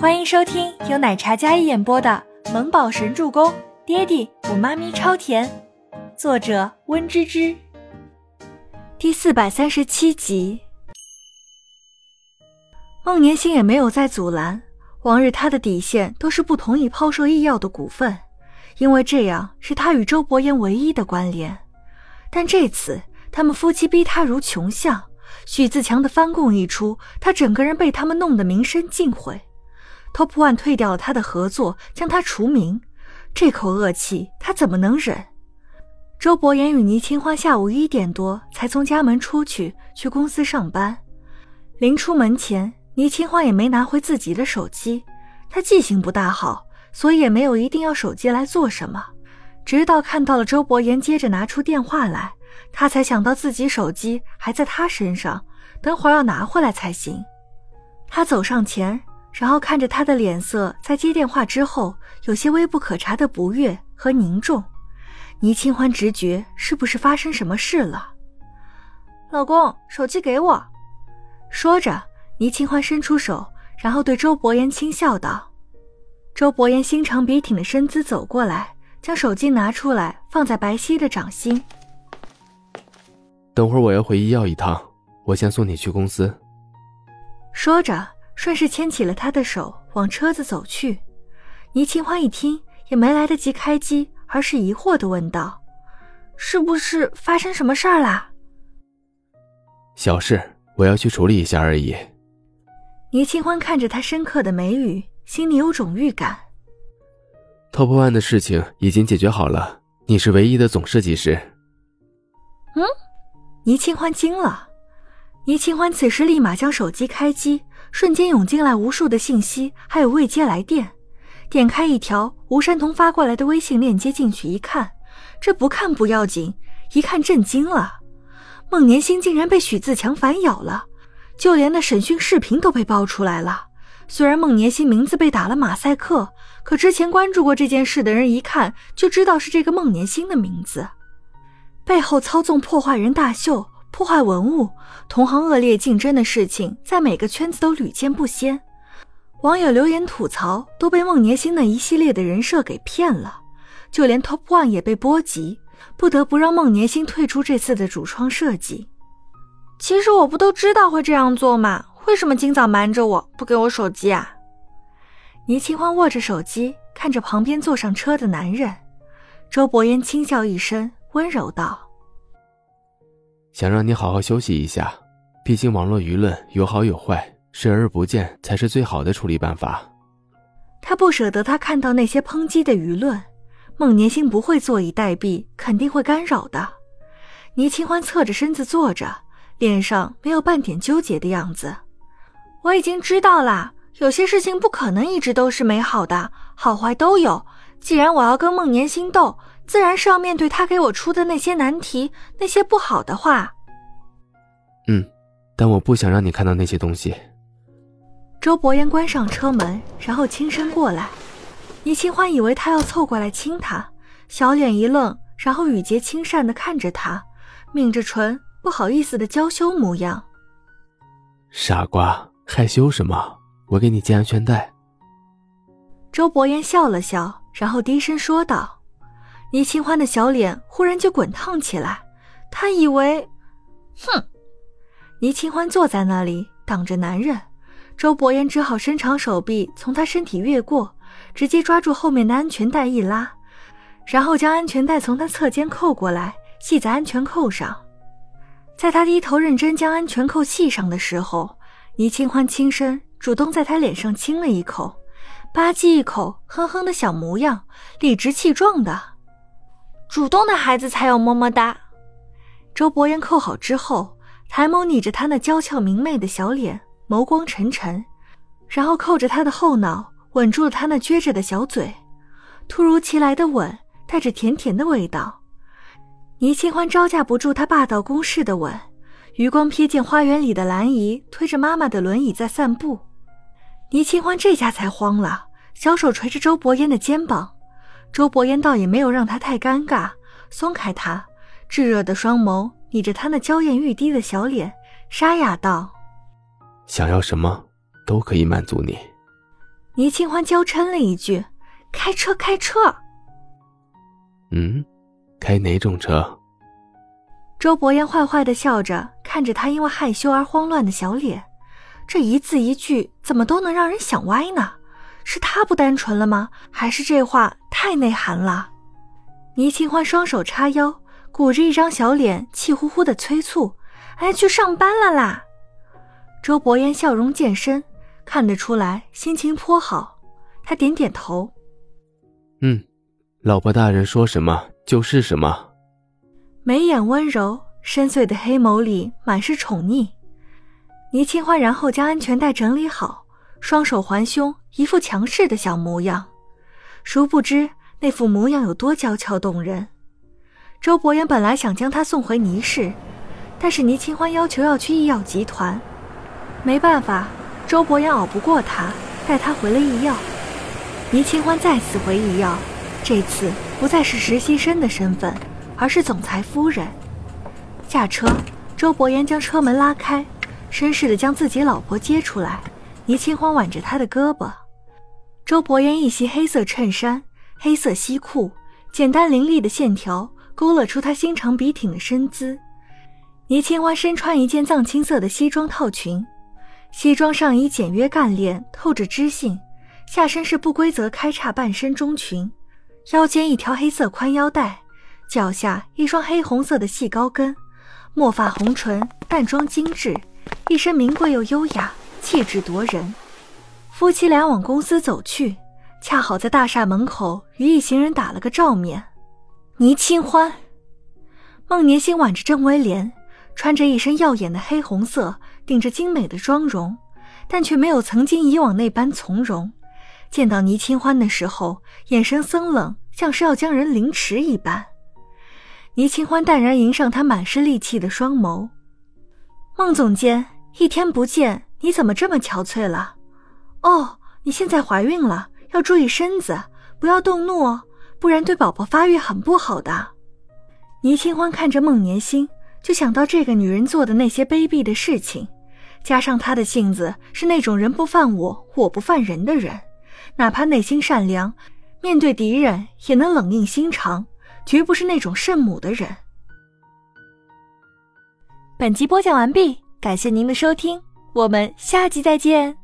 欢迎收听由奶茶加一演播的《萌宝神助攻》，爹地我妈咪超甜，作者温芝芝。第四百三十七集。孟年星也没有再阻拦，往日他的底线都是不同意抛售医药的股份，因为这样是他与周伯言唯一的关联。但这次他们夫妻逼他如穷相，许自强的翻供一出，他整个人被他们弄得名声尽毁。Top One 退掉了他的合作，将他除名，这口恶气他怎么能忍？周伯言与倪清欢下午一点多才从家门出去，去公司上班。临出门前，倪清欢也没拿回自己的手机。他记性不大好，所以也没有一定要手机来做什么。直到看到了周伯言接着拿出电话来，他才想到自己手机还在他身上，等会儿要拿回来才行。他走上前。然后看着他的脸色，在接电话之后有些微不可察的不悦和凝重，倪清欢直觉是不是发生什么事了？老公，手机给我。说着，倪清欢伸出手，然后对周伯言轻笑道。周伯言心长笔挺的身姿走过来，将手机拿出来放在白皙的掌心。等会儿我要回医药一趟，我先送你去公司。说着。顺势牵起了他的手，往车子走去。倪清欢一听，也没来得及开机，而是疑惑的问道：“是不是发生什么事儿啦？”“小事，我要去处理一下而已。”倪清欢看着他深刻的眉宇，心里有种预感。Top One 的事情已经解决好了，你是唯一的总设计师。嗯，倪清欢惊了。倪清欢此时立马将手机开机。瞬间涌进来无数的信息，还有未接来电。点开一条吴山童发过来的微信链接进去一看，这不看不要紧，一看震惊了。孟年星竟然被许自强反咬了，就连那审讯视频都被爆出来了。虽然孟年星名字被打了马赛克，可之前关注过这件事的人一看就知道是这个孟年星的名字。背后操纵破坏人大秀。破坏文物、同行恶劣竞争的事情，在每个圈子都屡见不鲜。网友留言吐槽，都被孟年星那一系列的人设给骗了。就连 Top One 也被波及，不得不让孟年星退出这次的主创设计。其实我不都知道会这样做吗？为什么今早瞒着我不给我手机啊？倪清欢握着手机，看着旁边坐上车的男人。周伯言轻笑一声，温柔道。想让你好好休息一下，毕竟网络舆论有好有坏，视而不见才是最好的处理办法。他不舍得他看到那些抨击的舆论，孟年星不会坐以待毙，肯定会干扰的。倪清欢侧着身子坐着，脸上没有半点纠结的样子。我已经知道啦，有些事情不可能一直都是美好的，好坏都有。既然我要跟孟年星斗。自然是要面对他给我出的那些难题，那些不好的话。嗯，但我不想让你看到那些东西。周伯言关上车门，然后轻声过来。倪清欢以为他要凑过来亲他，小脸一愣，然后语结轻善的看着他，抿着唇，不好意思的娇羞模样。傻瓜，害羞什么？我给你系安全带。周伯言笑了笑，然后低声说道。倪清欢的小脸忽然就滚烫起来，他以为，哼！倪清欢坐在那里挡着男人，周伯言只好伸长手臂从他身体越过，直接抓住后面的安全带一拉，然后将安全带从他侧肩扣过来系在安全扣上。在他低头认真将安全扣系上的时候，倪清欢轻声主动在他脸上亲了一口，吧唧一口，哼哼的小模样，理直气壮的。主动的孩子才有么么哒。周伯言扣好之后，抬眸睨着他那娇俏明媚的小脸，眸光沉沉，然后扣着他的后脑，吻住了他那撅着的小嘴。突如其来的吻，带着甜甜的味道。倪清欢招架不住他霸道攻势的吻，余光瞥见花园里的兰姨推着妈妈的轮椅在散步。倪清欢这下才慌了，小手捶着周伯言的肩膀。周伯言倒也没有让他太尴尬，松开他，炙热的双眸睨着他那娇艳欲滴的小脸，沙哑道：“想要什么，都可以满足你。”倪清欢娇嗔了一句：“开车，开车。”嗯，开哪种车？周伯言坏坏的笑着看着他因为害羞而慌乱的小脸，这一字一句怎么都能让人想歪呢？是他不单纯了吗？还是这话太内涵了？倪清欢双手叉腰，鼓着一张小脸，气呼呼的催促：“哎，去上班了啦！”周伯言笑容渐深，看得出来心情颇好。他点点头：“嗯，老婆大人说什么就是什么。”眉眼温柔，深邃的黑眸里满是宠溺。倪清欢然后将安全带整理好，双手环胸，一副强势的小模样。殊不知那副模样有多娇俏动人。周伯言本来想将她送回倪氏，但是倪清欢要求要去医药集团。没办法，周伯言熬不过他，带他回了医药。倪清欢再次回医药，这次不再是实习生的身份，而是总裁夫人。下车，周伯言将车门拉开，绅士的将自己老婆接出来。倪清欢挽着他的胳膊。周伯言一袭黑色衬衫，黑色西裤，简单凌厉的线条勾勒出他修长笔挺的身姿。倪清欢身穿一件藏青色的西装套裙。西装上衣简约干练，透着知性；下身是不规则开叉半身中裙，腰间一条黑色宽腰带，脚下一双黑红色的细高跟，墨发红唇，淡妆精致，一身名贵又优雅，气质夺人。夫妻俩往公司走去，恰好在大厦门口与一行人打了个照面。倪清欢，孟年星挽着郑威廉，穿着一身耀眼的黑红色。顶着精美的妆容，但却没有曾经以往那般从容。见到倪清欢的时候，眼神森冷，像是要将人凌迟一般。倪清欢淡然迎上他满是戾气的双眸。孟总监，一天不见，你怎么这么憔悴了？哦，你现在怀孕了，要注意身子，不要动怒哦，不然对宝宝发育很不好的。倪清欢看着孟年星，就想到这个女人做的那些卑鄙的事情。加上她的性子是那种人不犯我，我不犯人的人，哪怕内心善良，面对敌人也能冷硬心肠，绝不是那种圣母的人。本集播讲完毕，感谢您的收听，我们下集再见。